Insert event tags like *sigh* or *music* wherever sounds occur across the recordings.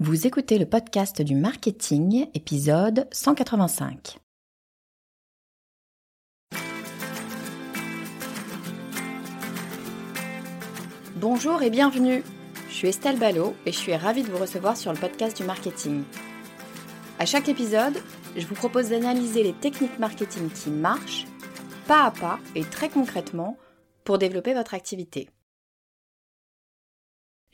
Vous écoutez le podcast du marketing, épisode 185. Bonjour et bienvenue. Je suis Estelle Ballot et je suis ravie de vous recevoir sur le podcast du marketing. À chaque épisode, je vous propose d'analyser les techniques marketing qui marchent, pas à pas et très concrètement, pour développer votre activité.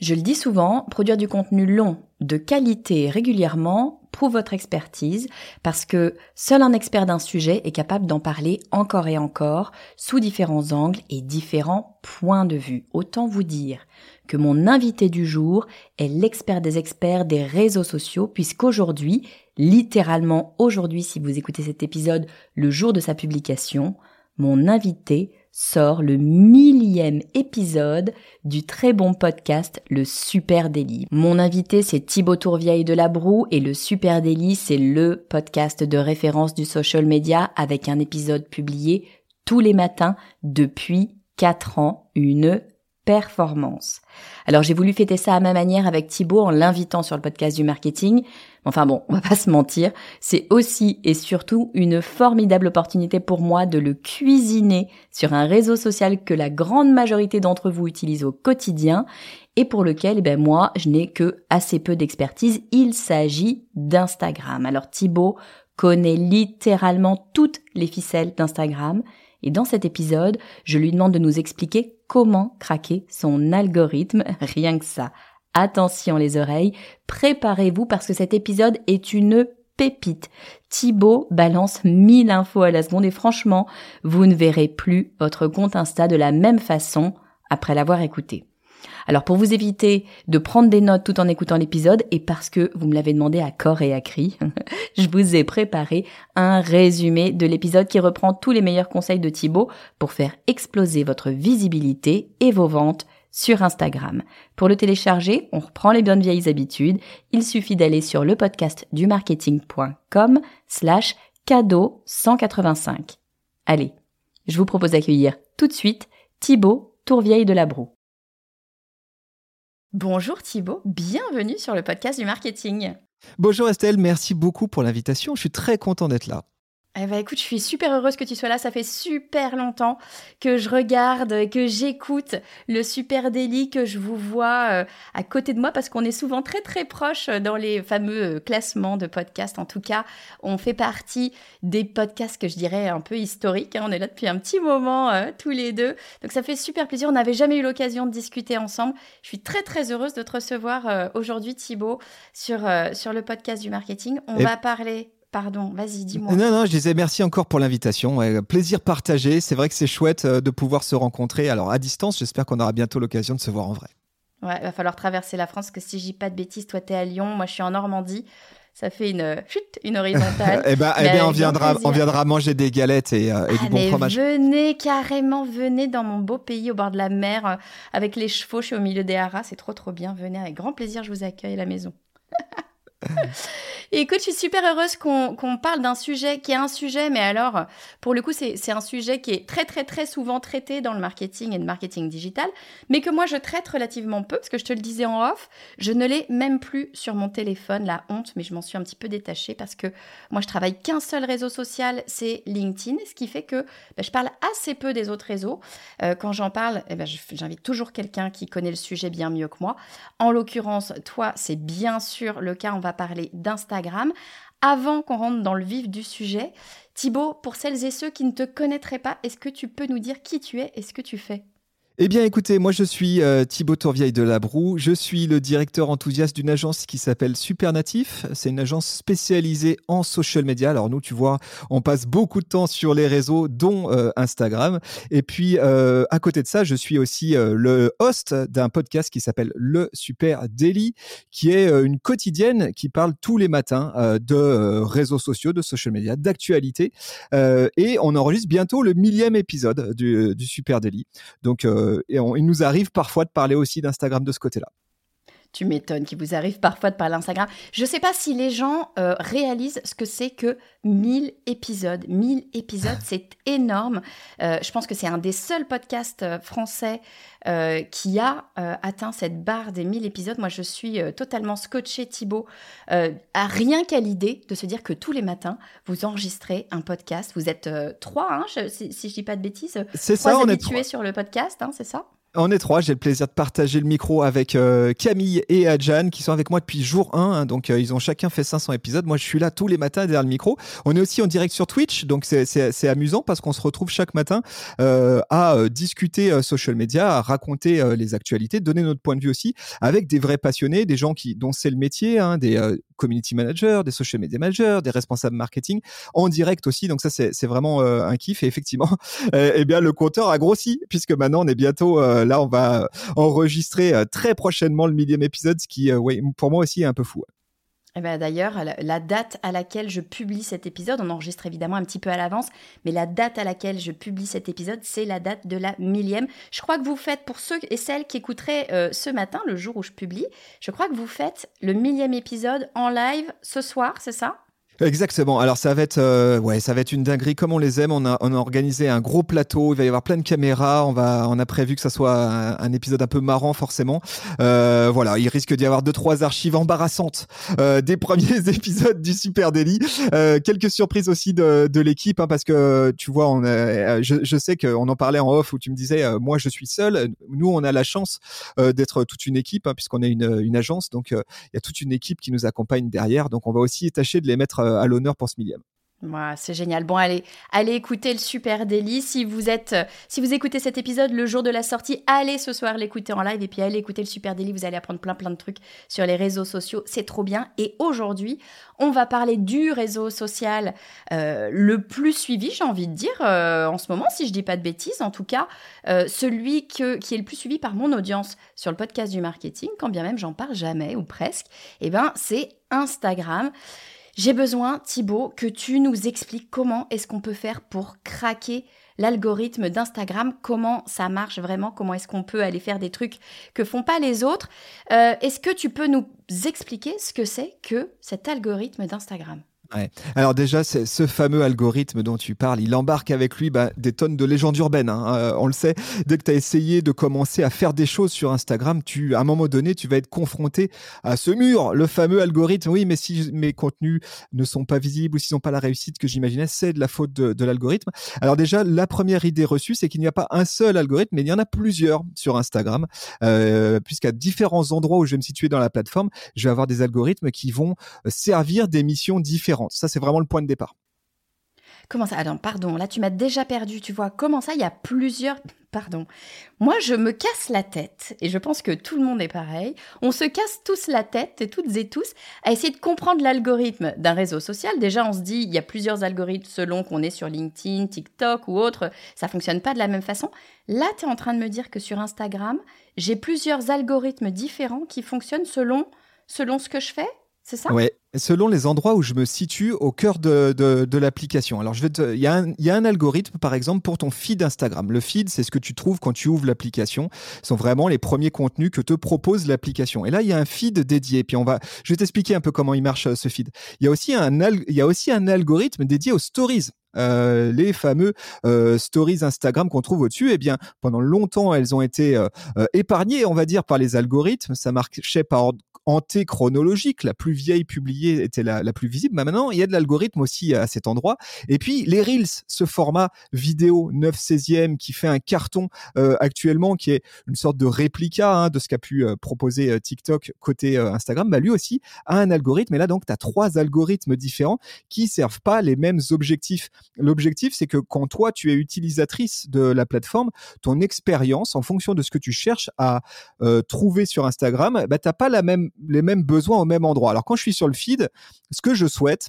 Je le dis souvent, produire du contenu long, de qualité régulièrement prouve votre expertise parce que seul un expert d'un sujet est capable d'en parler encore et encore sous différents angles et différents points de vue. Autant vous dire que mon invité du jour est l'expert des experts des réseaux sociaux puisqu'aujourd'hui, littéralement aujourd'hui si vous écoutez cet épisode le jour de sa publication, mon invité sort le millième épisode du très bon podcast Le Super Délit. Mon invité c'est Thibaut Tourvieille de la Broue et le Super Délit c'est le podcast de référence du social media avec un épisode publié tous les matins depuis 4 ans, une performance. Alors j'ai voulu fêter ça à ma manière avec Thibaut en l'invitant sur le podcast du marketing. Enfin bon, on va pas se mentir, c'est aussi et surtout une formidable opportunité pour moi de le cuisiner sur un réseau social que la grande majorité d'entre vous utilisent au quotidien et pour lequel eh ben moi je n'ai que assez peu d'expertise. Il s'agit d'Instagram. Alors Thibaut connaît littéralement toutes les ficelles d'Instagram et dans cet épisode, je lui demande de nous expliquer comment craquer son algorithme, *laughs* rien que ça. Attention les oreilles, préparez-vous parce que cet épisode est une pépite. Thibaut balance 1000 infos à la seconde et franchement, vous ne verrez plus votre compte Insta de la même façon après l'avoir écouté. Alors pour vous éviter de prendre des notes tout en écoutant l'épisode et parce que vous me l'avez demandé à corps et à cri, *laughs* je vous ai préparé un résumé de l'épisode qui reprend tous les meilleurs conseils de Thibaut pour faire exploser votre visibilité et vos ventes sur Instagram. Pour le télécharger, on reprend les bonnes vieilles habitudes. Il suffit d'aller sur le podcast du marketing.com slash cadeau 185. Allez, je vous propose d'accueillir tout de suite Thibaut Tourvieille de la Broue. Bonjour Thibaut, bienvenue sur le podcast du marketing. Bonjour Estelle, merci beaucoup pour l'invitation. Je suis très content d'être là. Eh ben écoute, je suis super heureuse que tu sois là. Ça fait super longtemps que je regarde, que j'écoute le Super Daily, que je vous vois euh, à côté de moi parce qu'on est souvent très très proches dans les fameux euh, classements de podcasts. En tout cas, on fait partie des podcasts que je dirais un peu historiques. Hein. On est là depuis un petit moment euh, tous les deux. Donc ça fait super plaisir. On n'avait jamais eu l'occasion de discuter ensemble. Je suis très très heureuse de te recevoir aujourd'hui Thibaut sur, sur le podcast du marketing. On va parler Pardon, vas-y, dis-moi. Non, non, je disais merci encore pour l'invitation. plaisir partagé. C'est vrai que c'est chouette euh, de pouvoir se rencontrer. Alors, à distance, j'espère qu'on aura bientôt l'occasion de se voir en vrai. Ouais, il va falloir traverser la France, que si je dis pas de bêtises, toi, tu es à Lyon, moi, je suis en Normandie. Ça fait une chute, une horizontale. *laughs* eh ben, eh bien, on viendra, on viendra manger des galettes et, euh, du bon fromage. Venez carrément, venez dans mon beau pays au bord de la mer euh, avec les chevaux. Je suis au milieu des haras, c'est trop trop bien. Venez avec grand plaisir, je vous accueille à la maison. *laughs* écoute, je suis super heureuse qu'on parle d'un sujet qui est un sujet, mais alors, pour le coup, c'est un sujet qui est très, très, très souvent traité dans le marketing et le marketing digital, mais que moi, je traite relativement peu, parce que je te le disais en off, je ne l'ai même plus sur mon téléphone, la honte, mais je m'en suis un petit peu détachée parce que moi, je travaille qu'un seul réseau social, c'est LinkedIn, ce qui fait que bah, je parle assez peu des autres réseaux. Euh, quand j'en parle, eh ben, j'invite toujours quelqu'un qui connaît le sujet bien mieux que moi. En l'occurrence, toi, c'est bien sûr le cas, on va parler d'Instagram. avant qu'on rentre dans le vif du sujet, Thibaut, pour celles et ceux qui ne te connaîtraient pas, est-ce que tu peux nous dire qui tu es et ce que tu fais? Eh bien, écoutez, moi je suis euh, Thibaut Tourvieille de Labroue. Je suis le directeur enthousiaste d'une agence qui s'appelle Supernatif. C'est une agence spécialisée en social media. Alors nous, tu vois, on passe beaucoup de temps sur les réseaux, dont euh, Instagram. Et puis, euh, à côté de ça, je suis aussi le host d'un podcast qui s'appelle Le Super Daily, qui est une quotidienne qui parle tous les matins de réseaux sociaux, de social media, d'actualité. et on enregistre bientôt le millième épisode du, du Super Daily. Donc, euh, et il nous arrive parfois de parler aussi d'Instagram de ce côté-là. Tu m'étonnes qu'il vous arrive parfois de parler d'Instagram. Je ne sais pas si les gens euh, réalisent ce que c'est que 1000 épisodes. 1000 épisodes, *laughs* c'est énorme. Euh, je pense que c'est un des seuls podcasts français qui a atteint cette barre des 1000 épisodes. Moi, je suis totalement scotché, Thibaut, à rien qu'à l'idée de se dire que tous les matins, vous enregistrez un podcast. Vous êtes trois, hein, si, je ne dis pas de bêtises. C'est ça, on habitués est sur le podcast, hein, c'est ça? On est trois, j'ai le plaisir de partager le micro avec euh, Camille et Adjan qui sont avec moi depuis jour 1. Hein. donc euh, ils ont chacun fait 500 épisodes. Moi je suis là tous les matins derrière le micro. On est aussi en direct sur Twitch, donc c'est amusant parce qu'on se retrouve chaque matin euh, à discuter social media, à raconter les actualités, donner notre point de vue aussi avec des vrais passionnés, des gens qui dont c'est le métier, hein, des community managers, des social media managers, des responsables marketing en direct aussi. Donc ça c'est vraiment un kiff et effectivement, *laughs* eh bien le compteur a grossi puisque maintenant on est bientôt là, on va euh, enregistrer euh, très prochainement le millième épisode, ce qui, euh, pour moi aussi, est un peu fou. Eh ben D'ailleurs, la, date à laquelle je publie cet épisode, on enregistre évidemment un petit peu à l'avance, mais la date à laquelle je publie cet épisode, c'est la date de la millième. Je crois que vous faites, pour ceux et celles qui écouteraient ce matin, le jour où je publie, je crois que vous faites le millième épisode en live ce soir, c'est ça? Exactement. Alors ça va être, euh, ouais, ça va être une dinguerie comme on les aime. On a, on a organisé un gros plateau. Il va y avoir plein de caméras. On va, on a prévu que ça soit un, épisode un peu marrant forcément. Euh, voilà, il risque d'y avoir deux trois archives embarrassantes euh, des premiers *laughs* épisodes du Super Daily. Euh, quelques surprises aussi de, de l'équipe hein, parce que tu vois, on a, je, je sais qu'on en parlait en off où tu me disais, euh, moi je suis seul. Nous, on a la chance euh, d'être toute une équipe hein, puisqu'on est une, une agence. Donc il y a toute une équipe qui nous accompagne derrière. Donc on va aussi tâcher de les mettre euh, à l'honneur pour ce millième. c'est génial. Bon, allez, allez écouter le Super Daily. Si vous êtes, euh, si vous écoutez cet épisode le jour de la sortie, allez ce soir l'écouter en live et puis allez écouter le Super Daily. Vous allez apprendre plein plein de trucs sur les réseaux sociaux. C'est trop bien. Et aujourd'hui, on va parler du réseau social euh, le plus suivi, j'ai envie de dire, en ce moment, si je dis pas de bêtises. En tout cas, celui que, qui est le plus suivi par mon audience sur le podcast du marketing, quand bien même j'en parle jamais ou presque. Eh ben, c'est Instagram. J'ai besoin, Thibaut, que tu nous expliques comment est-ce qu'on peut faire pour craquer l'algorithme d'Instagram, comment ça marche vraiment, comment est-ce qu'on peut aller faire des trucs que font pas les autres? Euh, est-ce que tu peux nous expliquer ce que c'est que cet algorithme d'Instagram? Alors déjà, ce fameux algorithme dont tu parles, il embarque avec lui bah, des tonnes de légendes urbaines. Hein. Euh, on le sait, dès que tu as essayé de commencer à faire des choses sur Instagram, tu, à un moment donné, tu vas être confronté à ce mur, le fameux algorithme. Oui, mais si mes contenus ne sont pas visibles ou s'ils n'ont pas la réussite que j'imaginais, c'est de la faute de, l'algorithme. Alors déjà, la première idée reçue, c'est qu'il n'y a pas un seul algorithme, mais il y en a plusieurs sur Instagram, euh, puisqu'à différents endroits où je vais me situer dans la plateforme, je vais avoir des algorithmes qui vont servir des missions différentes. Ça, c'est vraiment le point de départ. Comment ça? Attends, pardon, là tu m'as déjà perdu, tu vois. Comment ça? Il y a plusieurs... Pardon. Moi, je me casse la tête, et je pense que tout le monde est pareil. On se casse tous la tête, et toutes et tous, à essayer de comprendre l'algorithme d'un réseau social. Déjà, on se dit, il y a plusieurs algorithmes selon qu'on est sur LinkedIn, TikTok ou autre. Ça fonctionne pas de la même façon. Là, tu es en train de me dire que sur Instagram, j'ai plusieurs algorithmes différents qui fonctionnent selon, selon ce que je fais? C'est ça? Ouais, selon les endroits où je me situe au cœur de, de, l'application. Alors, il y, a un algorithme, par exemple, pour ton feed Instagram. Le feed, c'est ce que tu trouves quand tu ouvres l'application. Ce sont vraiment les premiers contenus que te propose l'application. Et là, il y a un feed dédié. Puis on va, je vais t'expliquer un peu comment il marche ce feed. Il y a aussi un, il y a aussi un algorithme dédié aux stories. Les fameux stories Instagram qu'on trouve au-dessus, eh bien, pendant longtemps, elles ont été épargnées, on va dire, par les algorithmes. Ça marchait par chronologique, la plus vieille publiée était la, la plus visible. Mais maintenant, il y a de l'algorithme aussi à cet endroit. Et puis, les Reels, ce format vidéo 9 16e qui fait un carton euh, actuellement, qui est une sorte de réplica hein, de ce qu'a pu euh, proposer euh, TikTok côté Instagram, bah, lui aussi a un algorithme. Et là, donc, tu as trois algorithmes différents qui servent pas les mêmes objectifs. L'objectif, c'est que quand toi, tu es utilisatrice de la plateforme, ton expérience, en fonction de ce que tu cherches à trouver sur Instagram, bah, tu n'as pas les mêmes besoins au même endroit. Alors quand je suis sur le feed, ce que je souhaite,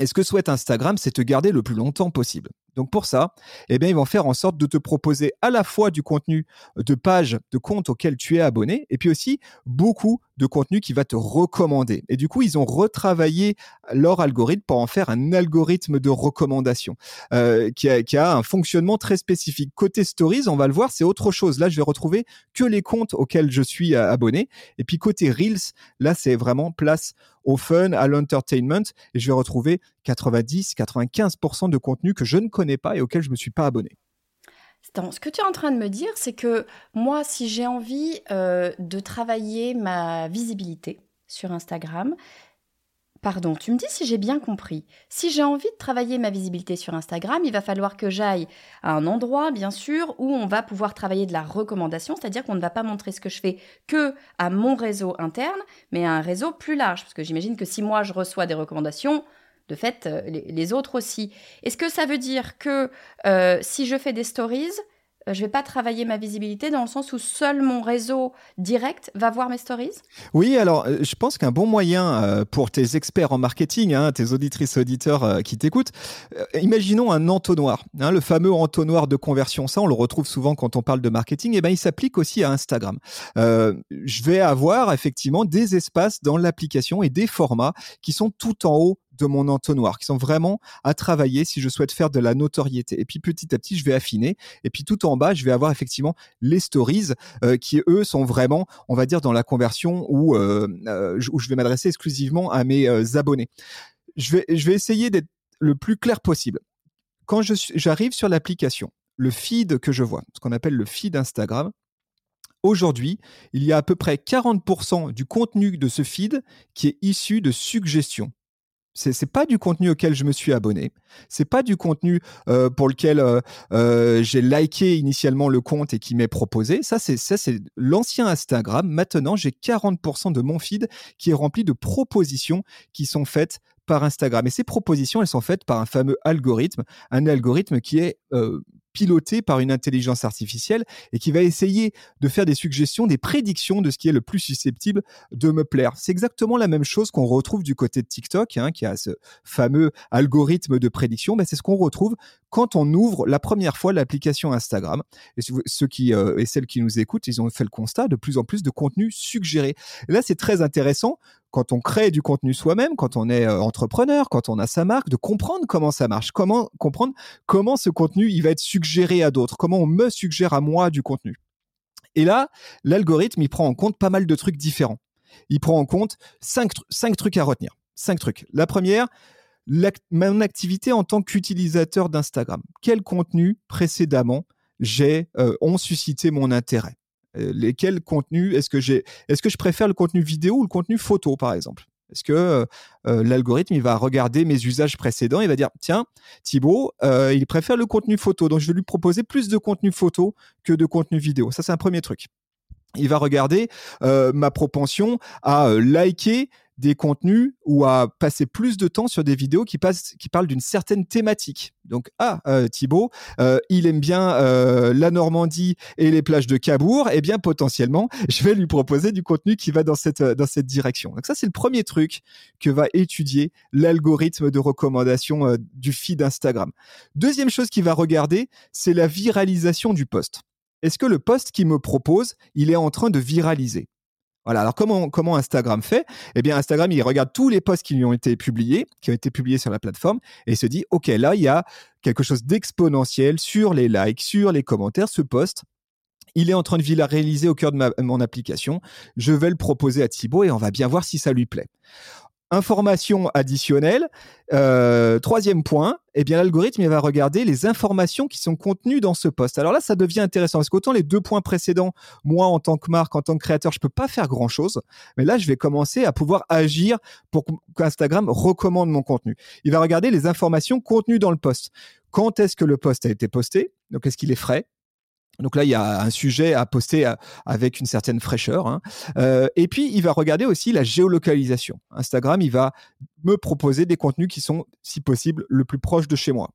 et ce que souhaite Instagram, c'est te garder le plus longtemps possible. Donc pour ça, eh bien, ils vont faire en sorte de te proposer à la fois du contenu de pages, de comptes auxquels tu es abonné, et puis aussi beaucoup de contenu qui va te recommander. Et du coup, ils ont retravaillé leur algorithme pour en faire un algorithme de recommandation euh, qui, a, qui, a, un fonctionnement très spécifique. Côté stories, on va le voir, c'est autre chose. Là, je vais retrouver que les comptes auxquels je suis euh, abonné. Et puis côté Reels, là, c'est vraiment place au fun, à l'entertainment, et je vais retrouver 90-95% de contenu que je ne connais pas et auquel je ne me suis pas abonné. ce que tu es en train de me dire, c'est que moi, si j'ai envie euh, de travailler ma visibilité sur Instagram, Pardon, tu me dis si j'ai bien compris. Si j'ai envie de travailler ma visibilité sur Instagram, il va falloir que j'aille à un endroit, bien sûr, où on va pouvoir travailler de la recommandation, c'est-à-dire qu'on ne va pas montrer ce que je fais que à mon réseau interne, mais à un réseau plus large. Parce que j'imagine que si moi je reçois des recommandations, de fait, euh, les, autres aussi. Est-ce que ça veut dire que euh, si je fais des stories, je vais pas travailler ma visibilité dans le sens où seul mon réseau direct va voir mes stories? Oui, alors je pense qu'un bon moyen pour tes experts en marketing, hein, tes auditrices auditeurs qui t'écoutent, imaginons un entonnoir, hein, le fameux entonnoir de conversion. Ça, on le retrouve souvent quand on parle de marketing. Et eh ben, il s'applique aussi à Instagram. je vais avoir effectivement des espaces dans l'application et des formats qui sont tout en haut de mon entonnoir, qui sont vraiment à travailler si je souhaite faire de la notoriété. Et puis petit à petit, je vais affiner. Et puis tout en bas, je vais avoir effectivement les stories euh, qui, eux, sont vraiment, on va dire, dans la conversion où, euh, euh, où je vais m'adresser exclusivement à mes abonnés. Je vais, je vais essayer d'être le plus clair possible. Quand j'arrive sur l'application, le feed que je vois, ce qu'on appelle le feed Instagram, Aujourd'hui, il y a à peu près 40% du contenu de ce feed qui est issu de suggestions. C'est, c'est pas du contenu auquel je me suis abonné. C'est pas du contenu euh, pour lequel euh, euh, j'ai liké initialement le compte et qui m'est proposé. Ça, c'est ça, c'est l'ancien Instagram. Maintenant, j'ai 40% de mon feed qui est rempli de propositions qui sont faites par Instagram. Et ces propositions, elles sont faites par un fameux algorithme, un algorithme qui est piloté par une intelligence artificielle et qui va essayer de faire des suggestions, des prédictions de ce qui est le plus susceptible de me plaire. C'est exactement la même chose qu'on retrouve du côté de TikTok, hein, qui a ce fameux algorithme de prédiction. Ben, c'est ce qu'on retrouve quand on ouvre la première fois l'application Instagram. Et ceux qui euh, et celles qui nous écoutent, ils ont fait le constat de plus en plus de contenu suggéré. Et là, c'est très intéressant quand on crée du contenu soi-même, quand on est euh, entrepreneur, quand on a sa marque, de comprendre comment ça marche, comment comprendre comment ce contenu il va être suggéré à d'autres, comment on me suggère à moi du contenu. Et là, l'algorithme il prend en compte pas mal de trucs différents. Il prend en compte cinq, trucs à retenir. Cinq trucs. La première, mon activité en tant qu'utilisateur d'Instagram. Quel contenu précédemment j'ai euh, ont suscité mon intérêt? Lesquels contenus est-ce que j'ai Est-ce que je préfère le contenu vidéo ou le contenu photo par exemple? Est-ce que euh, l'algorithme il va regarder mes usages précédents, il va dire tiens Thibaut, il préfère le contenu photo, donc je vais lui proposer plus de contenu photo que de contenu vidéo. Ça c'est un premier truc. Il va regarder ma propension à liker des contenus ou à passer plus de temps sur des vidéos qui, passent, parlent d'une certaine thématique. Donc, ah, euh, Thibaut, euh, il aime bien euh, la Normandie et les plages de Cabourg, eh bien, potentiellement, *laughs* je vais lui proposer du contenu qui va dans cette, dans cette direction. Donc, ça, c'est le premier truc que va étudier l'algorithme de recommandation du feed Instagram. Deuxième chose qu'il va regarder, c'est la viralisation du post. Est-ce que le post qu'il me propose, il est en train de viraliser? Voilà. Alors comment Instagram fait? Eh bien Instagram il regarde tous les posts qui lui ont été publiés, qui ont été publiés sur la plateforme, et il se dit ok là il y a quelque chose d'exponentiel sur les likes, sur les commentaires. Ce post il est en train de viraliser au cœur de mon application. Je vais le proposer à Thibaut et on va bien voir si ça lui plaît. Information additionnelle. Euh, troisième point, eh bien l'algorithme il va regarder les informations qui sont contenues dans ce post. Alors là, ça devient intéressant parce qu'autant les deux points précédents, moi en tant que marque, en tant que créateur, je peux pas faire grand chose, mais là je vais commencer à pouvoir agir pour qu'Instagram recommande mon contenu. Il va regarder les informations contenues dans le post. Quand est-ce que le post a été posté? Donc est-ce qu'il est frais? Donc là, il y a un sujet à poster euh, avec une certaine fraîcheur. Hein. Euh, et puis, il va regarder aussi la géolocalisation. Instagram, il va me proposer des contenus qui sont, si possible, le plus proche de chez moi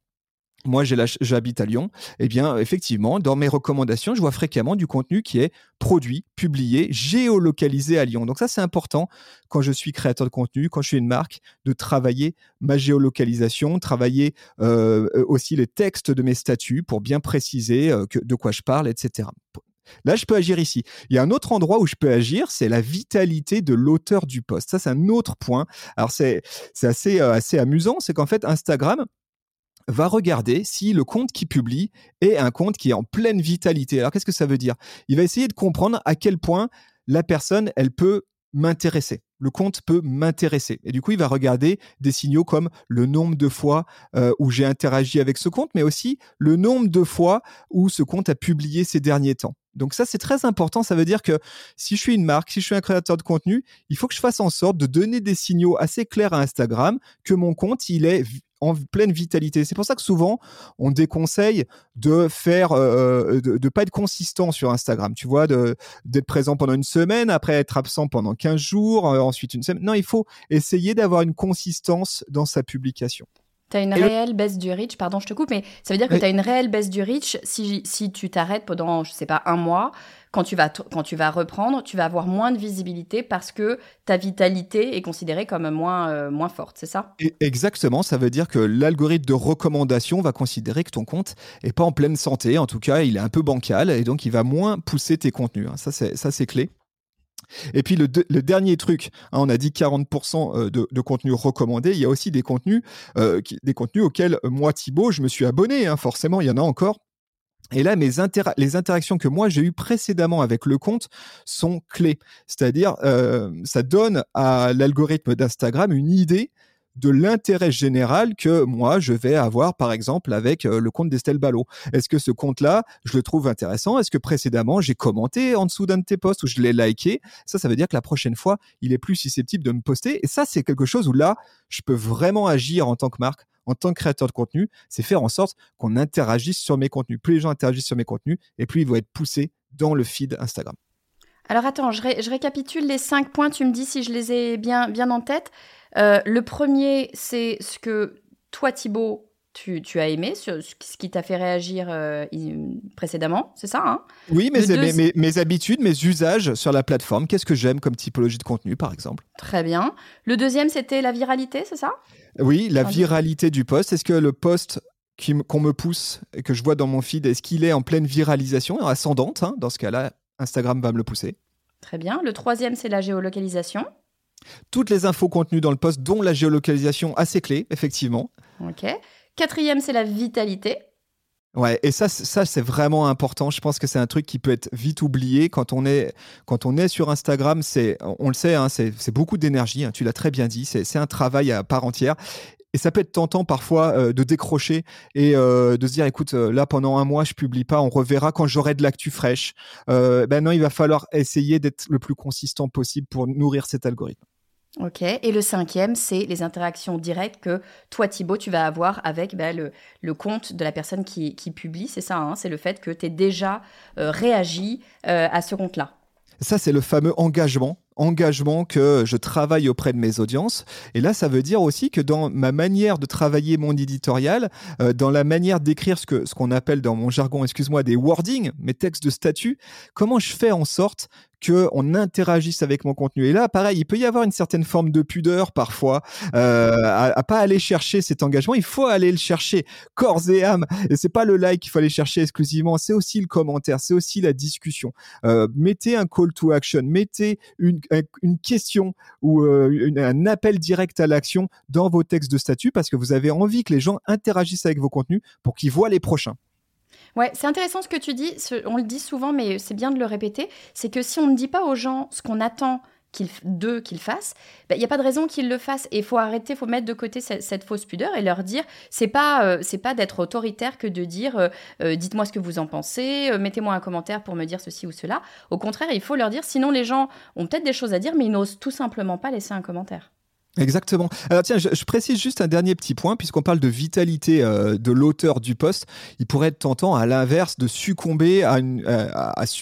moi j'habite à Lyon, eh bien effectivement, dans mes recommandations, je vois fréquemment du contenu qui est produit, publié, géolocalisé à Lyon. Donc ça c'est important quand je suis créateur de contenu, quand je suis une marque, de travailler ma géolocalisation, travailler euh, aussi les textes de mes statuts pour bien préciser euh, de quoi je parle, etc. Là, je peux agir ici. Il y a un autre endroit où je peux agir, c'est la vitalité de l'auteur du poste. Ça, c'est un autre point. Alors, c'est assez, euh, assez amusant, c'est qu'en fait, Instagram, va regarder si le compte qui publie est un compte qui est en pleine vitalité. Alors qu'est-ce que ça veut dire? Il va essayer de comprendre à quel point la personne, elle peut m'intéresser. Le compte peut m'intéresser. Et du coup, il va regarder des signaux comme le nombre de fois euh, où j'ai interagi avec ce compte, mais aussi le nombre de fois où ce compte a publié ces derniers temps. Donc ça, c'est très important. Ça veut dire que si je suis une marque, si je suis un créateur de contenu, il faut que je fasse en sorte de donner des signaux assez clairs à Instagram que mon compte, il est pleine vitalité. C'est pour ça que souvent, on déconseille de faire, euh, euh, de, pas être consistant sur Instagram. Tu vois, d'être présent pendant une semaine, après être absent pendant 15 jours, euh, ensuite une semaine. Non, il faut essayer d'avoir une consistance dans sa publication. Tu as une réelle baisse du reach, pardon, je te coupe, mais ça veut dire que tu as une réelle baisse du reach si, si tu t'arrêtes pendant, je sais pas, un mois. Quand tu, vas quand tu vas reprendre, tu vas avoir moins de visibilité parce que ta vitalité est considérée comme moins, euh, moins forte, c'est ça? Exactement, ça veut dire que l'algorithme de recommandation va considérer que ton compte est pas en pleine santé, en tout cas il est un peu bancal, et donc il va moins pousser tes contenus. Hein. Ça c'est clé. Et puis le, dernier truc, hein, on a dit 40% euh, de, contenu recommandé, il y a aussi des contenus, euh, des contenus auxquels euh, moi Thibaut, je me suis abonné, hein, forcément, il y en a encore. Et là, mes les interactions que moi j'ai eues précédemment avec le compte sont clés. C'est-à-dire, ça donne à l'algorithme d'Instagram une idée de l'intérêt général que moi je vais avoir par exemple avec euh, le compte d'Estelle Ballot. Est-ce que ce compte-là, je le trouve intéressant? Est-ce que précédemment j'ai commenté en dessous d'un de tes posts ou je l'ai liké? Ça, ça veut dire que la prochaine fois, il est plus susceptible de me poster. Et ça, c'est quelque chose où là, je peux vraiment agir en tant que marque en tant que créateur de contenu, c'est faire en sorte qu'on interagisse sur mes contenus. Plus les gens interagissent sur mes contenus, et plus ils vont être poussés dans le feed Instagram. Alors attends, je, récapitule les cinq points, tu me dis si je les ai bien, bien en tête. Euh, le premier, c'est ce que toi, Thibaut, tu, as aimé, ce, qui t'a fait réagir euh, précédemment, c'est ça hein? Oui, mes, mes, habitudes, mes usages sur la plateforme, qu'est-ce que j'aime comme typologie de contenu, par exemple? Très bien. Le deuxième, c'était la viralité, c'est ça? Oui, la viralité du post. Est-ce que le post qu'on me pousse et que je vois dans mon feed, est-ce qu'il est en pleine viralisation, ascendante hein? Dans ce cas-là, Instagram va me le pousser. Très bien. Le troisième, c'est la géolocalisation. Toutes les infos contenues dans le post, dont la géolocalisation assez clé, effectivement. Ok. Quatrième, c'est la vitalité. Ouais, et ça, ça c'est vraiment important. Je pense que c'est un truc qui peut être vite oublié quand on est, quand on est sur Instagram. C'est, on le sait, hein, c'est beaucoup d'énergie. Hein, tu l'as très bien dit. C'est un travail à part entière. Et ça peut être tentant parfois euh, de décrocher et euh, de se dire, écoute, euh, là pendant un mois je publie pas, on reverra quand j'aurai de l'actu fraîche. ben non, il va falloir essayer d'être le plus consistant possible pour nourrir cet algorithme. Ok. Et le cinquième, c'est les interactions directes que toi, Thibaut, tu vas avoir avec bah, le, compte de la personne qui, publie. C'est ça, hein, c'est le fait que tu aies déjà réagi à ce compte-là. Ça, c'est le fameux engagement engagement que je travaille auprès de mes audiences. Et là, ça veut dire aussi que dans ma manière de travailler mon éditorial, euh, dans la manière d'écrire ce que ce qu'on appelle dans mon jargon, excuse-moi, des wordings, mes textes de statut, comment je fais en sorte qu'on interagisse avec mon contenu? Et là, pareil, il peut y avoir une certaine forme de pudeur parfois euh, à, pas aller chercher cet engagement. Il faut aller le chercher corps et âme. Et c'est pas le like qu'il faut aller chercher exclusivement. C'est aussi le commentaire, c'est aussi la discussion. Euh, mettez un call to action, mettez une, une question ou euh, un appel direct à l'action dans vos textes de statut parce que vous avez envie que les gens interagissent avec vos contenus pour qu'ils voient les prochains. Ouais, c'est intéressant ce que tu dis. On le dit souvent, mais c'est bien de le répéter. C'est que si on ne dit pas aux gens ce qu'on attend qu'il d'eux qu'ils fassent, ben, il n'y a pas de raison qu'ils le fassent. Et il faut arrêter, il faut mettre de côté cette, fausse pudeur et leur dire c'est pas euh, c'est pas d'être autoritaire que de dire euh, euh, dites-moi ce que vous en pensez, mettez-moi un commentaire pour me dire ceci ou cela. Au contraire, il faut leur dire sinon les gens ont peut-être des choses à dire mais ils n'osent tout simplement pas laisser un commentaire. Exactement. Alors tiens, je, précise juste un dernier petit point, puisqu'on parle de vitalité euh, de l'auteur du poste. Il pourrait être tentant, à l'inverse, de succomber à une,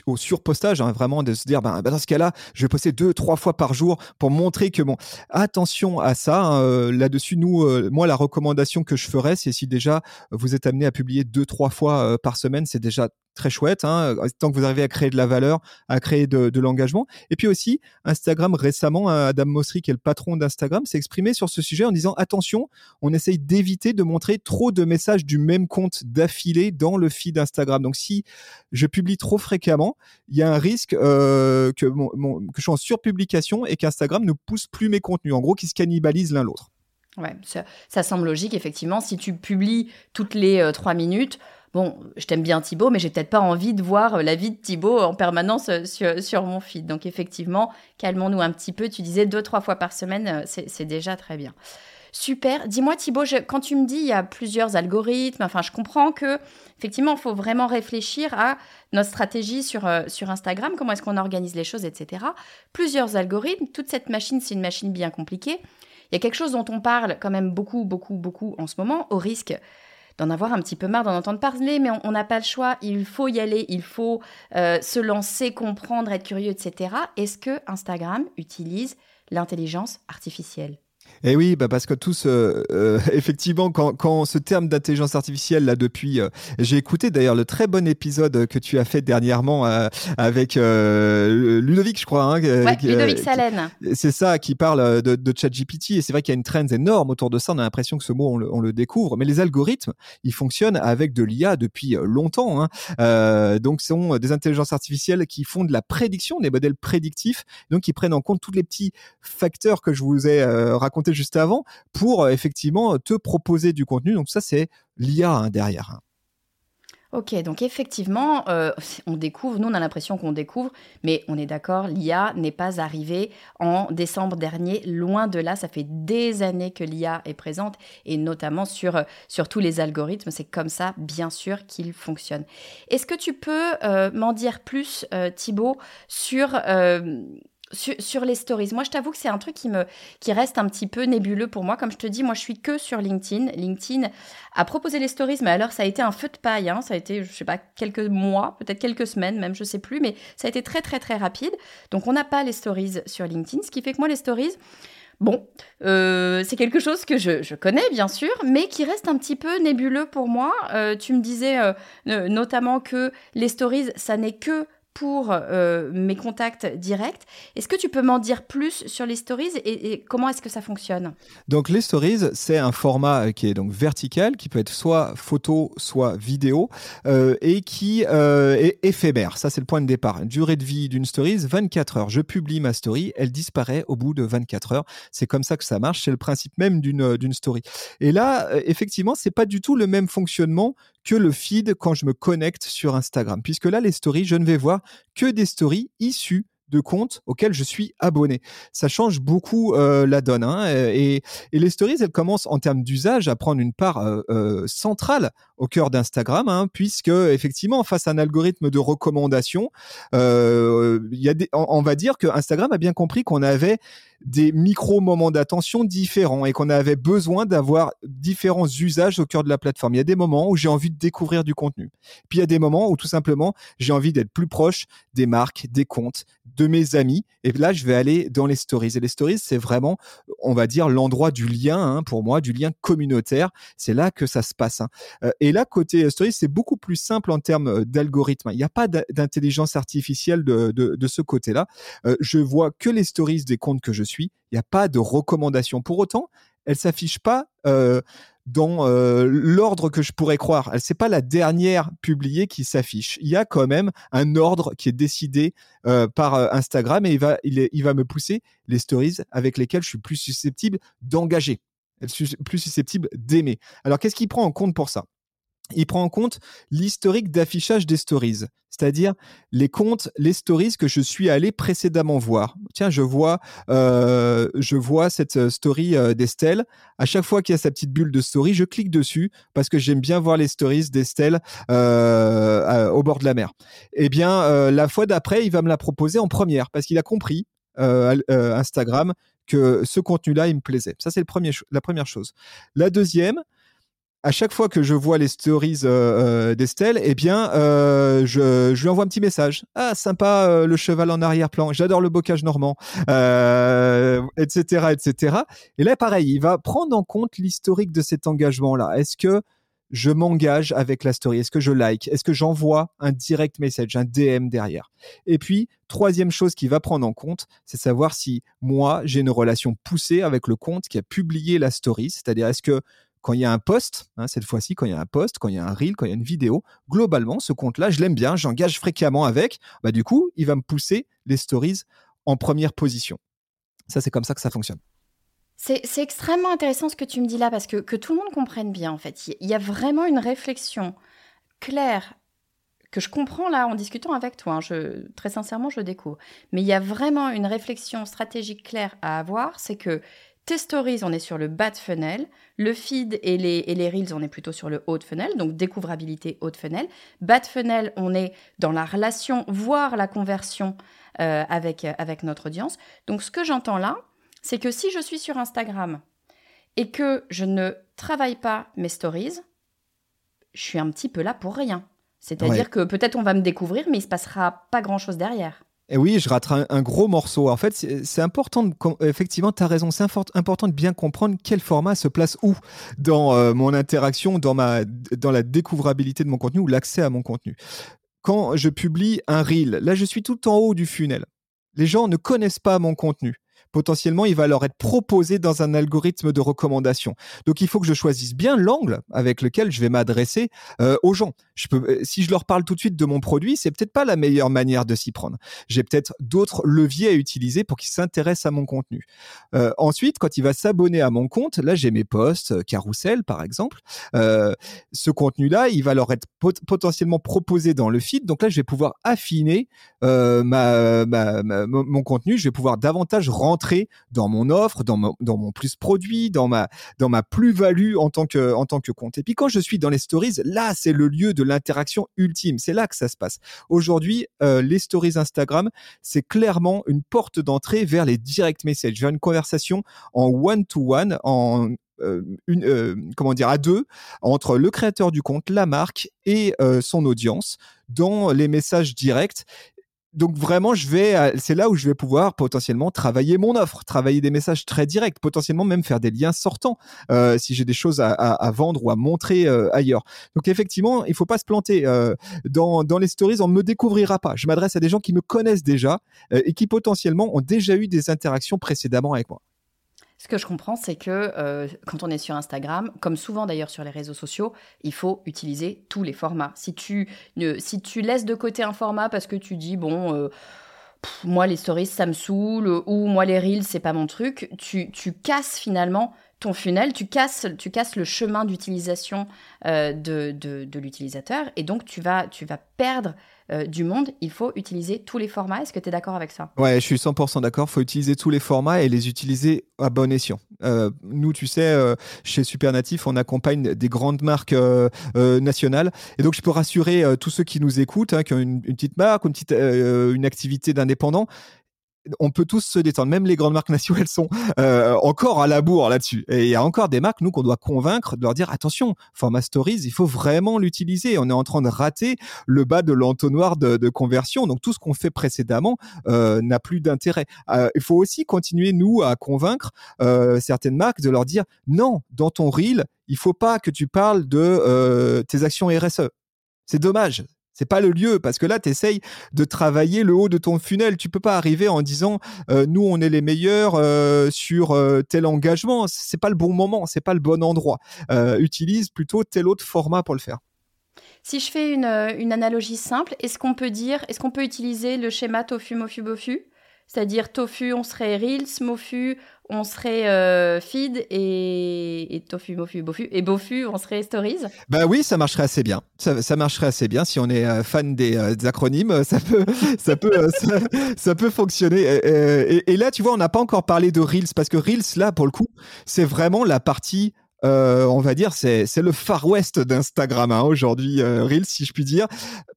au surpostage, hein, vraiment de se dire, ben, dans ce cas-là, je vais poster deux, trois fois par jour pour montrer que bon, attention à ça. Hein, euh, là-dessus, nous, euh, moi, la recommandation que je ferais, c'est si déjà vous êtes amené à publier deux, trois fois par semaine, c'est déjà très chouette, hein, euh, tant que vous arrivez à créer de la valeur, à créer de, l'engagement. Et puis aussi, Instagram récemment, euh, Adam Mosseri, qui est le patron d'Instagram, s'est exprimé sur ce sujet en disant attention, on essaye d'éviter de montrer trop de messages du même compte d'affilée dans le feed Instagram. Donc si je publie trop fréquemment, il y a un risque euh, que, je sois en surpublication et qu'Instagram ne pousse plus mes contenus, en gros, qui se cannibalisent l'un l'autre. Ouais, ça, semble logique, effectivement. Si tu publies toutes les trois minutes, bon, je t'aime bien Thibaut, mais j'ai peut-être pas envie de voir euh, la vie de Thibaut en permanence euh, sur, mon feed. Donc effectivement, calmons-nous un petit peu. Tu disais deux, trois fois par semaine, euh, c'est déjà très bien. Super. Dis-moi Thibaut, quand tu me dis il y a plusieurs algorithmes, enfin je comprends que effectivement il faut vraiment réfléchir à notre stratégie sur, sur Instagram, comment est-ce qu'on organise les choses, etc. Plusieurs algorithmes, toute cette machine c'est une machine bien compliquée. Il y a quelque chose dont on parle quand même beaucoup, beaucoup, beaucoup en ce moment, au risque d'en avoir un petit peu marre d'en entendre parler, mais on n'a pas le choix, il faut y aller, il faut euh, se lancer, comprendre, être curieux, etc. Est-ce que Instagram utilise l'intelligence artificielle? Et eh oui, bah parce que tous, euh, euh, *laughs* effectivement, quand, quand, ce terme d'intelligence artificielle, là, depuis, euh, j'ai écouté d'ailleurs le très bon épisode que tu as fait dernièrement avec Ludovic, je crois. Hein, ouais, Ludovic Salen. C'est ça, qui parle de, de ChatGPT. Et c'est vrai qu'il y a une trend énorme autour de ça. On a l'impression que ce mot, on le, on le, découvre. Mais les algorithmes, ils fonctionnent avec de l'IA depuis longtemps. Hein. donc, ce sont des intelligences artificielles qui font de la prédiction, des modèles prédictifs, donc qui prennent en compte tous les petits facteurs que je vous ai racontés juste avant pour euh, effectivement te proposer du contenu. Donc ça, c'est l'IA hein, derrière. Hein. Ok, donc effectivement, euh, on découvre, nous on a l'impression qu'on découvre, mais on est d'accord, l'IA n'est pas arrivée en décembre dernier, loin de là, ça fait des années que l'IA est présente, et notamment sur, sur tous les algorithmes, c'est comme ça, bien sûr, qu'il fonctionne. Est-ce que tu peux euh, m'en dire plus, Thibaut, sur sur, les stories. Moi, je t'avoue que c'est un truc qui me qui reste un petit peu nébuleux pour moi. Comme je te dis, moi, je suis que sur LinkedIn. LinkedIn a proposé les stories, mais alors ça a été un feu de paille. Hein. Ça a été, je sais pas, quelques mois, peut-être quelques semaines, même, je sais plus, mais ça a été très très très rapide. Donc, on n'a pas les stories sur LinkedIn, ce qui fait que moi, les stories. Bon, euh, c'est quelque chose que je, connais bien sûr, mais qui reste un petit peu nébuleux pour moi. Euh, tu me disais euh, notamment que les stories, ça n'est que pour euh, mes contacts directs. Est-ce que tu peux m'en dire plus sur les stories et, comment est-ce que ça fonctionne? Donc les stories, c'est un format euh, qui est donc vertical, qui peut être soit photo, soit vidéo, euh, et qui est éphémère. Ça, c'est le point de départ. Durée de vie d'une stories, 24 heures. Je publie ma story, elle disparaît au bout de 24 heures. C'est comme ça que ça marche. C'est le principe même d'une story. Et là, effectivement, c'est pas du tout le même fonctionnement que le feed quand je me connecte sur Instagram. Puisque là, les stories, je ne vais voir que des stories issues de comptes auxquels je suis abonné. Ça change beaucoup euh, la donne. Hein, et, les stories, elles commencent en termes d'usage à prendre une part euh, euh, centrale au cœur d'Instagram, hein, puisque effectivement, face à un algorithme de recommandation, il y a des, on, va dire que Instagram a bien compris qu'on avait des micro-moments d'attention différents et qu'on avait besoin d'avoir différents usages au cœur de la plateforme. Il y a des moments où j'ai envie de découvrir du contenu. Puis il y a des moments où tout simplement j'ai envie d'être plus proche des marques, des comptes, mes amis. Et là, je vais aller dans les stories. Et les stories, c'est vraiment, on va dire, l'endroit du lien, hein, pour moi, du lien communautaire. C'est là que ça se passe. Hein. Euh, et là, côté stories, c'est beaucoup plus simple en termes euh, d'algorithme. Il n'y a pas d'intelligence artificielle de, de, ce côté-là. Euh, je vois que les stories des comptes que je suis. Il n'y a pas de recommandation. Pour autant, elle s'affiche pas euh, dans euh, l'ordre que je pourrais croire. C'est pas la dernière publiée qui s'affiche. Il y a quand même un ordre qui est décidé euh, par Instagram et il va il, va me pousser les stories avec lesquelles je suis plus susceptible d'engager, plus susceptible d'aimer. Alors qu'est-ce qu'il prend en compte pour ça? Il prend en compte l'historique d'affichage des stories, c'est-à-dire les comptes, les stories que je suis allé précédemment voir. Tiens, je vois, euh, je vois cette euh, story euh, d'Estelle. À chaque fois qu'il y a sa petite bulle de story, je clique dessus parce que j'aime bien voir les stories d'Estelle au bord de la mer. Eh bien, la fois d'après, il va me la proposer en première parce qu'il a compris Instagram que ce contenu-là, il me plaisait. Ça, c'est la première chose. La deuxième, à chaque fois que je vois les stories euh, euh, d'Estelle, eh bien, euh, je, lui envoie un petit message. Ah, sympa le cheval en arrière-plan. J'adore le bocage normand, etc., etc. Et là, pareil, il va prendre en compte l'historique de cet engagement-là. Est-ce que je m'engage avec la story? Est-ce que je like? Est-ce que j'envoie un direct message, un DM derrière? Et puis, troisième chose qu'il va prendre en compte, c'est savoir si moi, j'ai une relation poussée avec le compte qui a publié la story. C'est-à-dire, est-ce que quand il y a un post, hein, cette fois-ci, quand il y a un post, quand il y a un reel, quand il y a une vidéo, globalement, ce compte-là, je l'aime bien, j'engage fréquemment avec, bah, du coup, il va me pousser les stories en première position. Ça, c'est comme ça que ça fonctionne. C'est extrêmement intéressant ce que tu me dis là, parce que, que tout le monde comprenne bien, en fait. Il y a vraiment une réflexion claire que je comprends là en discutant avec toi. Hein. je, très sincèrement, je découvre. Mais il y a vraiment une réflexion stratégique claire à avoir, c'est que tes stories, on est sur le bas de funnel. Le feed et les, et les reels, on est plutôt sur le haut de funnel, donc découvrabilité haut de funnel. Bas de funnel, on est dans la relation, voire la conversion euh, avec, euh, avec notre audience. Donc ce que j'entends là, c'est que si je suis sur Instagram et que je ne travaille pas mes stories, je suis un petit peu là pour rien. C'est-à-dire que peut-être on va me découvrir, mais il se passera pas grand-chose derrière. Et oui, je rate un, gros morceau. En fait, c'est important, effectivement, tu as raison, c'est important de bien comprendre quel format se place où dans euh, mon interaction, dans, ma, dans la découvrabilité de mon contenu ou l'accès à mon contenu. Quand je publie un reel, là, je suis tout en haut du funnel. Les gens ne connaissent pas mon contenu potentiellement, il va leur être proposé dans un algorithme de recommandation. Donc, il faut que je choisisse bien l'angle avec lequel je vais m'adresser euh, aux gens. Euh, si je leur parle tout de suite de mon produit, c'est peut-être pas la meilleure manière de s'y prendre. J'ai peut-être d'autres leviers à utiliser pour qu'ils s'intéressent à mon contenu. Euh, ensuite, quand il va s'abonner à mon compte, là, j'ai mes posts, carousel par exemple. ce contenu-là, il va leur être potentiellement proposé dans le feed. Donc là, je vais pouvoir affiner mon contenu. Je vais pouvoir davantage rentrer dans mon offre, dans mon, plus produit, dans ma, plus-value en tant que, compte. Et puis quand je suis dans les stories, là, c'est le lieu de l'interaction ultime. C'est là que ça se passe. Aujourd'hui, euh, les stories Instagram, c'est clairement une porte d'entrée vers les direct messages, vers une conversation en one-to-one, en euh, euh, comment dire, à deux entre le créateur du compte, la marque et son audience dans les messages directs donc vraiment, je vais, c'est là où je vais pouvoir potentiellement travailler mon offre, travailler des messages très directs, potentiellement même faire des liens sortants euh, si j'ai des choses à, vendre ou à montrer euh, ailleurs. Donc effectivement, il faut pas se planter. Euh, dans, dans les stories, on ne me découvrira pas. Je m'adresse à des gens qui me connaissent déjà et qui potentiellement ont déjà eu des interactions précédemment avec moi. Ce que je comprends, c'est que euh, quand on est sur Instagram, comme souvent d'ailleurs sur les réseaux sociaux, il faut utiliser tous les formats. Si tu, laisses de côté un format parce que tu dis, bon, euh, moi les stories, ça me saoule, ou moi les reels, c'est pas mon truc, tu, tu casses finalement ton funnel, tu casses, tu casses le chemin d'utilisation euh, de, de, l'utilisateur et donc tu vas, tu vas perdre euh, du monde. Il faut utiliser tous les formats. Est-ce que tu es d'accord avec ça? Ouais, je suis 100% d'accord. Il faut utiliser tous les formats et les utiliser à bon escient. Euh, nous, tu sais, chez Supernatif, on accompagne des grandes marques nationales et donc je peux rassurer tous ceux qui nous écoutent, hein, qui ont une, une, petite marque, une, petite, une activité d'indépendant on peut tous se détendre. Même les grandes marques nationales sont euh, encore à la bourre là-dessus. Et il y a encore des marques, nous, qu'on doit convaincre de leur dire attention, format stories, il faut vraiment l'utiliser. On est en train de rater le bas de l'entonnoir de, conversion. Donc tout ce qu'on fait précédemment euh, n'a plus d'intérêt. Euh, il faut aussi continuer, nous, à convaincre certaines marques de leur dire non, dans ton reel, il faut pas que tu parles de tes actions RSE. C'est dommage. C'est pas le lieu parce que là, tu essayes de travailler le haut de ton funnel. Tu peux pas arriver en disant euh, nous, on est les meilleurs euh, sur euh, tel engagement. C'est pas le bon moment, c'est pas le bon endroit. utilise plutôt tel autre format pour le faire. Si je fais une, analogie simple, est-ce qu'on peut dire, est-ce qu'on peut utiliser le schéma tofu mofu bofu? C'est-à-dire tofu, on serait reels, mofu, on serait euh, feed et, tofu, mofu, bofu et bofu, on serait stories. Bah oui, ça marcherait assez bien. Ça, marcherait assez bien si on est euh, fan des, acronymes. Ça peut, *laughs* ça peut, ça, peut fonctionner. Et, là, tu vois, on n'a pas encore parlé de reels parce que reels, là, pour le coup, c'est vraiment la partie on va dire, c'est le Far West d'Instagram hein, aujourd'hui, Reels, si je puis dire.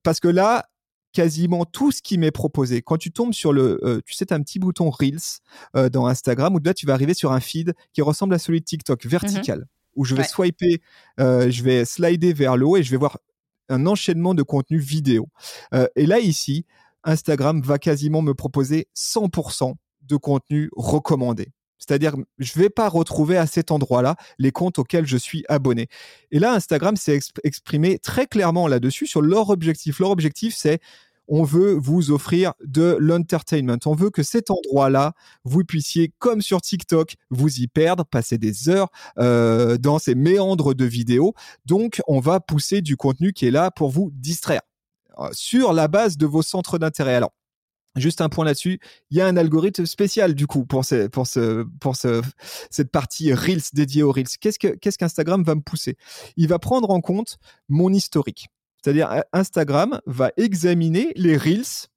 Parce que là, quasiment tout ce qui m'est proposé. Quand tu tombes sur le, euh, tu sais, as un petit bouton Reels euh, dans Instagram où là tu vas arriver sur un feed qui ressemble à celui de TikTok, vertical, mhm. où je vais swiper, euh, je vais slider vers le haut et je vais voir un enchaînement de contenu vidéo. et là ici, Instagram va quasiment me proposer 100% de contenu recommandé. C'est-à-dire, je ne vais pas retrouver à cet endroit-là les comptes auxquels je suis abonné. Et là, Instagram s'est exprimé très clairement là-dessus sur leur objectif. Leur objectif, c'est on veut vous offrir de l'entertainment. On veut que cet endroit-là, vous puissiez, comme sur TikTok, vous y perdre, passer des heures euh, dans ces méandres de vidéos. Donc, on va pousser du contenu qui est là pour vous distraire euh, sur la base de vos centres d'intérêt. Alors, Juste un point là-dessus, il y a un algorithme spécial du coup pour, pour, pour cette partie Reels dédiée aux Reels. Qu'est-ce, qu'Instagram va me pousser? Il va prendre en compte mon historique. C'est-à-dire Instagram va examiner les Reels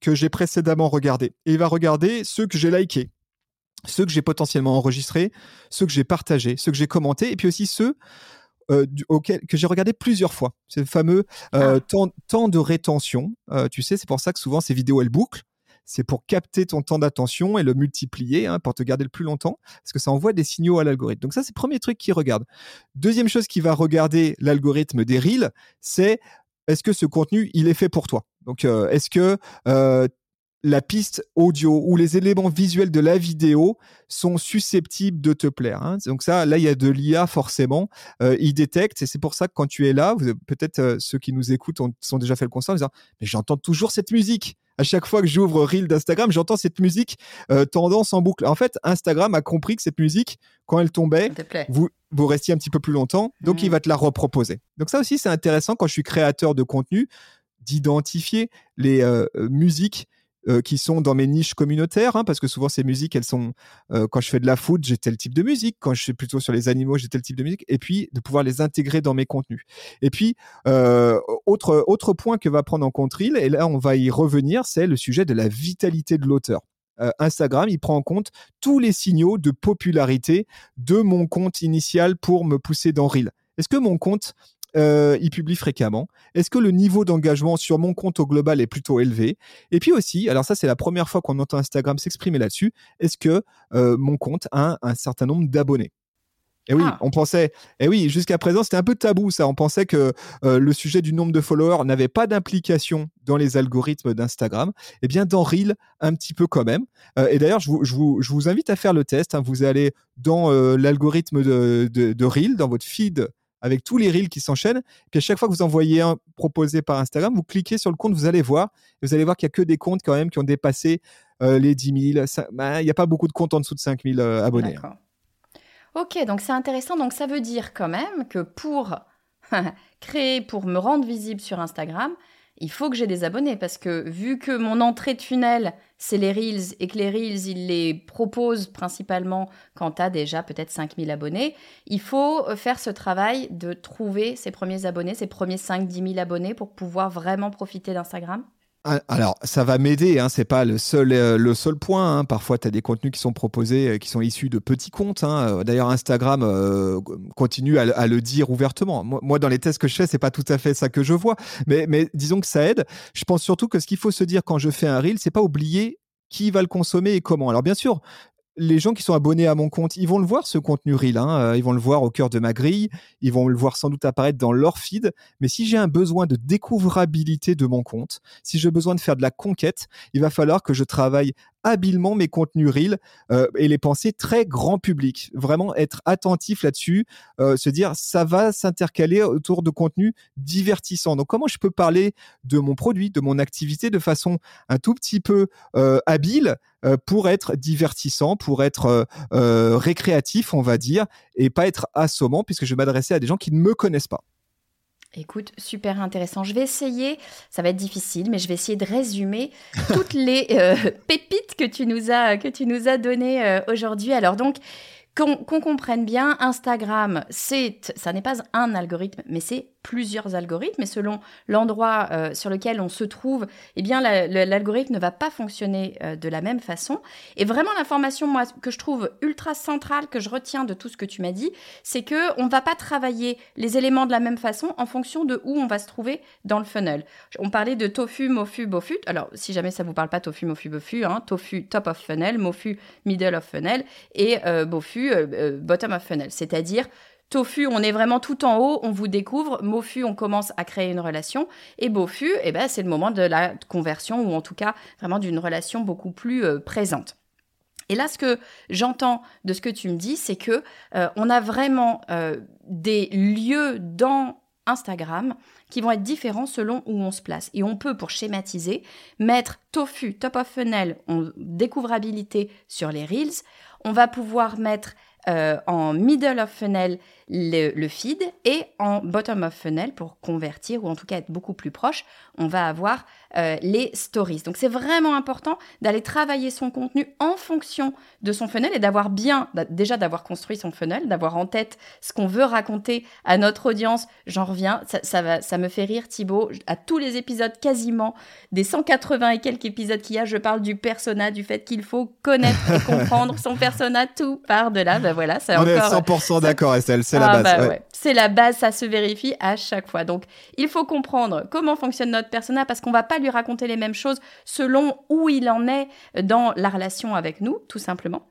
que j'ai précédemment regardés. Et il va regarder ceux que j'ai likés, ceux que j'ai potentiellement enregistrés, ceux que j'ai partagés, ceux que j'ai commentés, et puis aussi ceux euh, que j'ai regardé plusieurs fois. C'est le fameux euh, ah. temps, de rétention. Euh, tu sais, c'est pour ça que souvent ces vidéos, elles bouclent. C'est pour capter ton temps d'attention et le multiplier hein, pour te garder le plus longtemps, parce que ça envoie des signaux à l'algorithme. Donc ça, c'est le premier truc qu'il regarde. Deuxième chose qui va regarder l'algorithme des reels, c'est est-ce que ce contenu, il est fait pour toi? Donc, est-ce que la piste audio ou les éléments visuels de la vidéo sont susceptibles de te plaire. Hein. Donc ça, là, il y a de l'IA forcément. Euh, il détecte et c'est pour ça que quand tu es là, peut-être euh, ceux qui nous écoutent ont, sont déjà fait le constat en disant mais j'entends toujours cette musique. À chaque fois que j'ouvre Reel d'Instagram, j'entends cette musique euh, tendance en boucle. En fait, Instagram a compris que cette musique, quand elle tombait, vous, vous restiez un petit peu plus longtemps, donc il mmh. va te la reproposer. Donc ça aussi, c'est intéressant quand je suis créateur de contenu d'identifier les musiques euh, qui sont dans mes niches communautaires, hein, parce que souvent ces musiques, elles sont, euh, quand je fais de la foot, j'ai tel type de musique, quand je suis plutôt sur les animaux, j'ai tel type de musique, et puis de pouvoir les intégrer dans mes contenus. Et puis, euh, autre, autre point que va prendre en compte Reel, et là on va y revenir, c'est le sujet de la vitalité de l'auteur. Instagram, il prend en compte tous les signaux de popularité de mon compte initial pour me pousser dans Reel. Est-ce que mon compte euh, il publie fréquemment Est-ce que le niveau d'engagement sur mon compte au global est plutôt élevé? Et puis aussi, alors ça c'est la première fois qu'on entend Instagram s'exprimer là-dessus, est-ce que euh, mon compte a un, certain nombre d'abonnés? Et oui, ah. on pensait, et oui, jusqu'à présent, c'était un peu tabou ça. On pensait que euh, le sujet du nombre de followers n'avait pas d'implication dans les algorithmes d'Instagram. Eh bien, dans Reel, un petit peu quand même. et d'ailleurs, je vous, invite à faire le test. Hein. Vous allez dans l'algorithme de, de, de, Reel, dans votre feed avec tous les reels qui s'enchaînent. Puis à chaque fois que vous envoyez un proposé par Instagram, vous cliquez sur le compte, vous allez voir. vous allez voir qu'il n'y a que des comptes quand même qui ont dépassé euh, les 10 000. Bah, il n'y a pas beaucoup de comptes en dessous de 5 000 euh, abonnés. Ok, donc c'est intéressant. Donc ça veut dire quand même que pour *laughs* créer, pour me rendre visible sur Instagram, il faut que j'ai des abonnés parce que vu que mon entrée de tunnel, c'est les Reels et que les Reels, ils les proposent principalement quand tu déjà peut-être 5000 abonnés, il faut euh, faire ce travail de trouver ces premiers abonnés, ces premiers 5-10 000 abonnés pour pouvoir vraiment profiter d'Instagram alors, ça va m'aider, hein, c'est pas le seul, euh, le seul point. Hein. Parfois, tu as des contenus qui sont proposés, euh, qui sont issus de petits comptes. Hein. D'ailleurs, Instagram euh, continue à, le dire ouvertement. Moi, dans les tests que je fais, c'est pas tout à fait ça que je vois. Mais, mais disons que ça aide. Je pense surtout que ce qu'il faut se dire quand je fais un reel, c'est pas oublier qui va le consommer et comment. Alors bien sûr, les gens qui sont abonnés à mon compte, ils vont le voir ce contenu reel, hein, euh, ils vont le voir au cœur de ma grille, ils vont le voir sans doute apparaître dans leur feed. Mais si j'ai un besoin de découvrabilité de mon compte, si j'ai besoin de faire de la conquête, il va falloir que je travaille habilement mes contenus Reel euh, et les penser très grand public. Vraiment être attentif là-dessus, euh, se dire ça va s'intercaler autour de contenus divertissants. Donc comment je peux parler de mon produit, de mon activité de façon un tout petit peu euh, habile pour être divertissant, pour être récréatif, on va dire, et pas être assommant puisque je vais m'adresser à des gens qui ne me connaissent pas? Écoute, super intéressant. Je vais essayer, ça va être difficile, mais je vais essayer de résumer *laughs* toutes les euh, pépites que tu nous as, que données euh, aujourd'hui. Alors donc, qu'on comprenne bien, Instagram, c'est, ça n'est pas un algorithme, mais c'est plusieurs algorithmes et selon l'endroit euh, sur lequel on se trouve, eh bien l'algorithme ne va pas fonctionner euh, de la même façon. Et vraiment l'information que je trouve ultra centrale que je retiens de tout ce que tu m'as dit, c'est que on va pas travailler les éléments de la même façon en fonction de où on va se trouver dans le funnel. On parlait de tofu, mofu, bofu. Alors si jamais ça vous parle pas tofu, mofu, bofu, hein, tofu top of funnel, mofu middle of funnel et euh, bofu bottom of funnel, c'est-à-dire Tofu, on est vraiment tout en haut, on vous découvre. Mofu, on commence à créer une relation. Et Bofu, eh ben, c'est le moment de la conversion ou en tout cas vraiment d'une relation beaucoup plus euh, présente. Et là, ce que j'entends de ce que tu me dis, c'est que euh, on a vraiment euh, des lieux dans Instagram qui vont être différents selon où on se place. Et on peut, pour schématiser, mettre tofu, top of funnel, en découvrabilité sur les reels. On va pouvoir mettre en middle of funnel le, feed et en bottom of funnel pour convertir ou en tout cas être beaucoup plus proche, on va avoir euh, les stories. Donc c'est vraiment important d'aller travailler son contenu en fonction de son funnel et d'avoir bien, bah, déjà d'avoir construit son funnel, d'avoir en tête ce qu'on veut raconter à notre audience. J'en reviens, ça, va, ça me fait rire Thibaut. À tous les épisodes quasiment, des 180 et quelques épisodes qu'il y a, je parle du persona, du fait qu'il faut connaître et *laughs* comprendre son persona, tout part de là. Ben voilà, c'est encore... est 100% d'accord Estelle, c'est la ah, base. Bah c'est la base, ça se vérifie à chaque fois. Donc, il faut comprendre comment fonctionne notre persona parce qu'on va pas lui raconter les mêmes choses selon où il en est dans la relation avec nous, tout simplement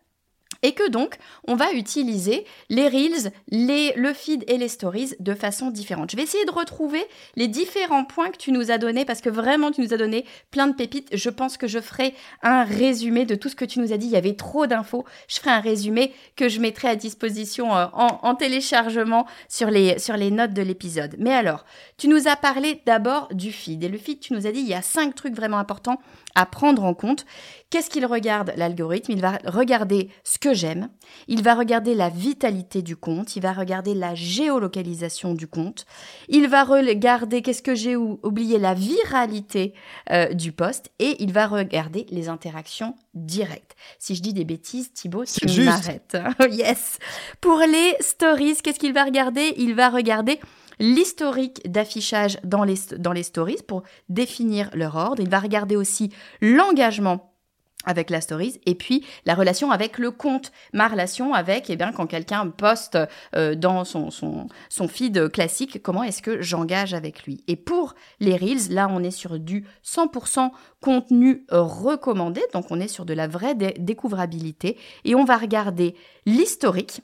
et que donc on va utiliser les reels, les, le feed et les stories de façon différente. Je vais essayer de retrouver les différents points que tu nous as donnés parce que vraiment tu nous as donné plein de pépites. Je pense que je ferai un résumé de tout ce que tu nous as dit. Il y avait trop d'infos. Je ferai un résumé que je mettrai à disposition euh, en, en, téléchargement sur les, sur les notes de l'épisode. Mais alors, tu nous as parlé d'abord du feed et le feed, tu nous as dit il y a cinq trucs vraiment importants à prendre en compte. Qu'est-ce qu'il regarde l'algorithme? Il va regarder ce que j'aime, il va regarder la vitalité du compte, il va regarder la géolocalisation du compte, il va regarder, qu'est-ce que j'ai oublié, la viralité euh, du poste et il va regarder les interactions directes. Si je dis des bêtises, Thibaut, tu m'arrêtes. *laughs* yes. Pour les stories, qu'est-ce qu'il va regarder? Il va regarder l'historique d'affichage dans les, dans les stories pour définir leur ordre. Il va regarder aussi l'engagement avec la stories et puis la relation avec le compte. Ma relation avec eh bien quand quelqu'un poste euh, dans son, son, son feed classique comment est-ce que j'engage avec lui? Et pour les reels là on est sur du 100% contenu recommandé. Donc on est sur de la vraie découvrabilité et on va regarder l'historique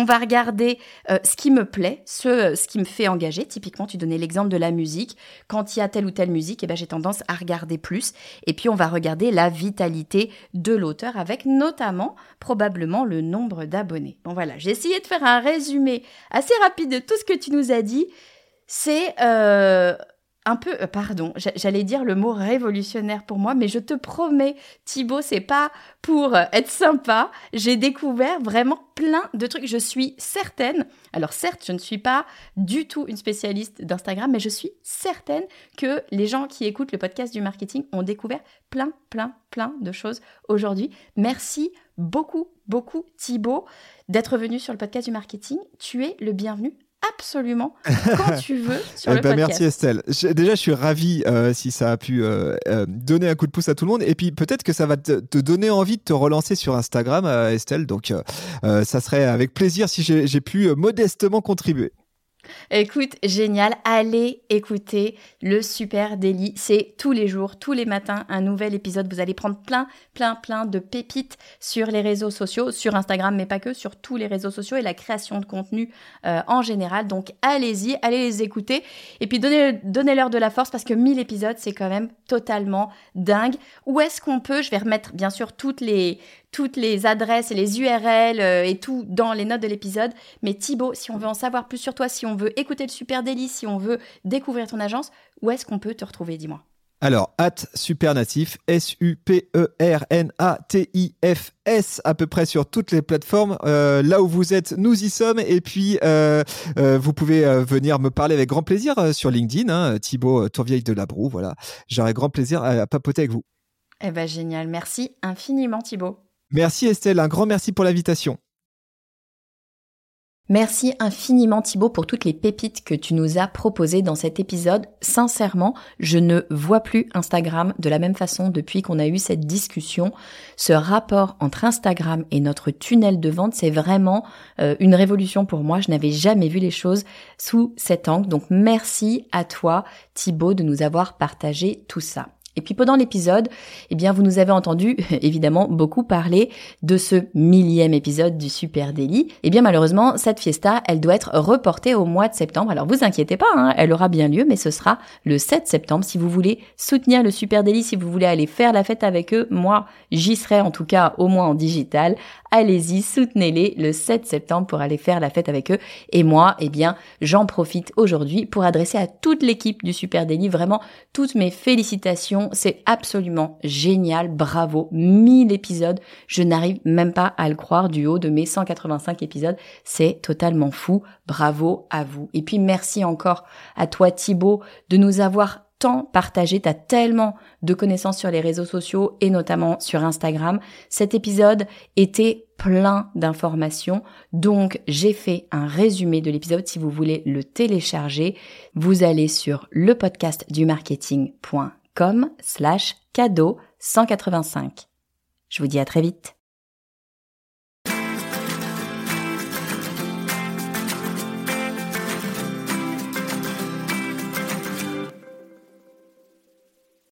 on va regarder euh, ce qui me plaît, ce, ce qui me fait engager. Typiquement, tu donnais l'exemple de la musique. Quand il y a telle ou telle musique, eh ben, j'ai tendance à regarder plus. Et puis, on va regarder la vitalité de l'auteur avec notamment probablement le nombre d'abonnés. Bon voilà, j'ai essayé de faire un résumé assez rapide de tout ce que tu nous as dit. C'est euh, un peu, euh, pardon, j'allais dire le mot révolutionnaire pour moi, mais je te promets, Thibaut, c'est pas pour euh, être sympa. J'ai découvert vraiment plein de trucs. Je suis certaine, alors certes, je ne suis pas du tout une spécialiste d'Instagram, mais je suis certaine que les gens qui écoutent le podcast du marketing ont découvert plein, plein, plein de choses aujourd'hui. Merci beaucoup, beaucoup, Thibaut, d'être venu sur le podcast du marketing. Tu es le bienvenu absolument *laughs* quand tu veux sur eh le ben, podcast. Merci Estelle. déjà, je suis ravi euh, si ça a pu euh, euh, donner un coup de pouce à tout le monde. Et puis peut-être que ça va te, te, donner envie de te relancer sur Instagram, Estelle. Donc ça serait avec plaisir si j'ai pu modestement contribuer. Écoute, génial. Allez écouter le Super Daily. C'est tous les jours, tous les matins, un nouvel épisode. Vous allez prendre plein, plein, plein de pépites sur les réseaux sociaux, sur Instagram, mais pas que, sur tous les réseaux sociaux et la création de contenu euh, en général. Donc, allez-y, allez les écouter. Et puis, donnez-leur de la force parce que 1000 épisodes, c'est quand même totalement dingue. Où est-ce qu'on peut, je vais remettre bien sûr toutes les, toutes les adresses et les URL euh, et tout dans les notes de l'épisode. Mais Thibaut, si on veut en savoir plus sur toi, si on veut écouter le Super Daily, si on veut découvrir ton agence, où est-ce qu'on peut te retrouver Dis-moi? Alors, at Supernatif, S-U-P-E-R-N-A-T-I-F-S, à peu près sur toutes les plateformes. Euh, là où vous êtes, nous y sommes. Et puis, euh, euh, vous pouvez venir me parler avec grand plaisir sur LinkedIn, hein, Thibaut Tourvieille de Labroue. Voilà, j'aurai grand plaisir à, papoter avec vous. Eh ben génial, merci infiniment Thibaut. Merci Estelle, un grand merci pour l'invitation. Merci infiniment Thibaut pour toutes les pépites que tu nous as proposées dans cet épisode. Sincèrement, je ne vois plus Instagram de la même façon depuis qu'on a eu cette discussion. Ce rapport entre Instagram et notre tunnel de vente, c'est vraiment euh, une révolution pour moi. Je n'avais jamais vu les choses sous cet angle. Donc merci à toi Thibaut de nous avoir partagé tout ça. Et puis pendant l'épisode, eh bien vous nous avez entendu *laughs* évidemment beaucoup parler de ce millième épisode du Super Daily. Eh bien malheureusement, cette fiesta, elle doit être reportée au mois de septembre. Alors vous inquiétez pas, hein, elle aura bien lieu, mais ce sera le 7 septembre. Si vous voulez soutenir le Super Daily, si vous voulez aller faire la fête avec eux, moi j'y serai en tout cas au moins en digital allez-y, soutenez-les le 7 septembre pour aller faire la fête avec eux. Et moi, eh bien, j'en profite aujourd'hui pour adresser à toute l'équipe du Super Daily vraiment toutes mes félicitations. C'est absolument génial. Bravo. 1000 épisodes. Je n'arrive même pas à le croire du haut de mes 185 épisodes. C'est totalement fou. Bravo à vous. Et puis merci encore à toi Thibaut de nous avoir tant partagé, t'as tellement de connaissances sur les réseaux sociaux et notamment sur Instagram. Cet épisode était plein d'informations, donc j'ai fait un résumé de l'épisode. Si vous voulez le télécharger, vous allez sur le podcast du marketing.com slash cadeau 185. Je vous dis à très vite.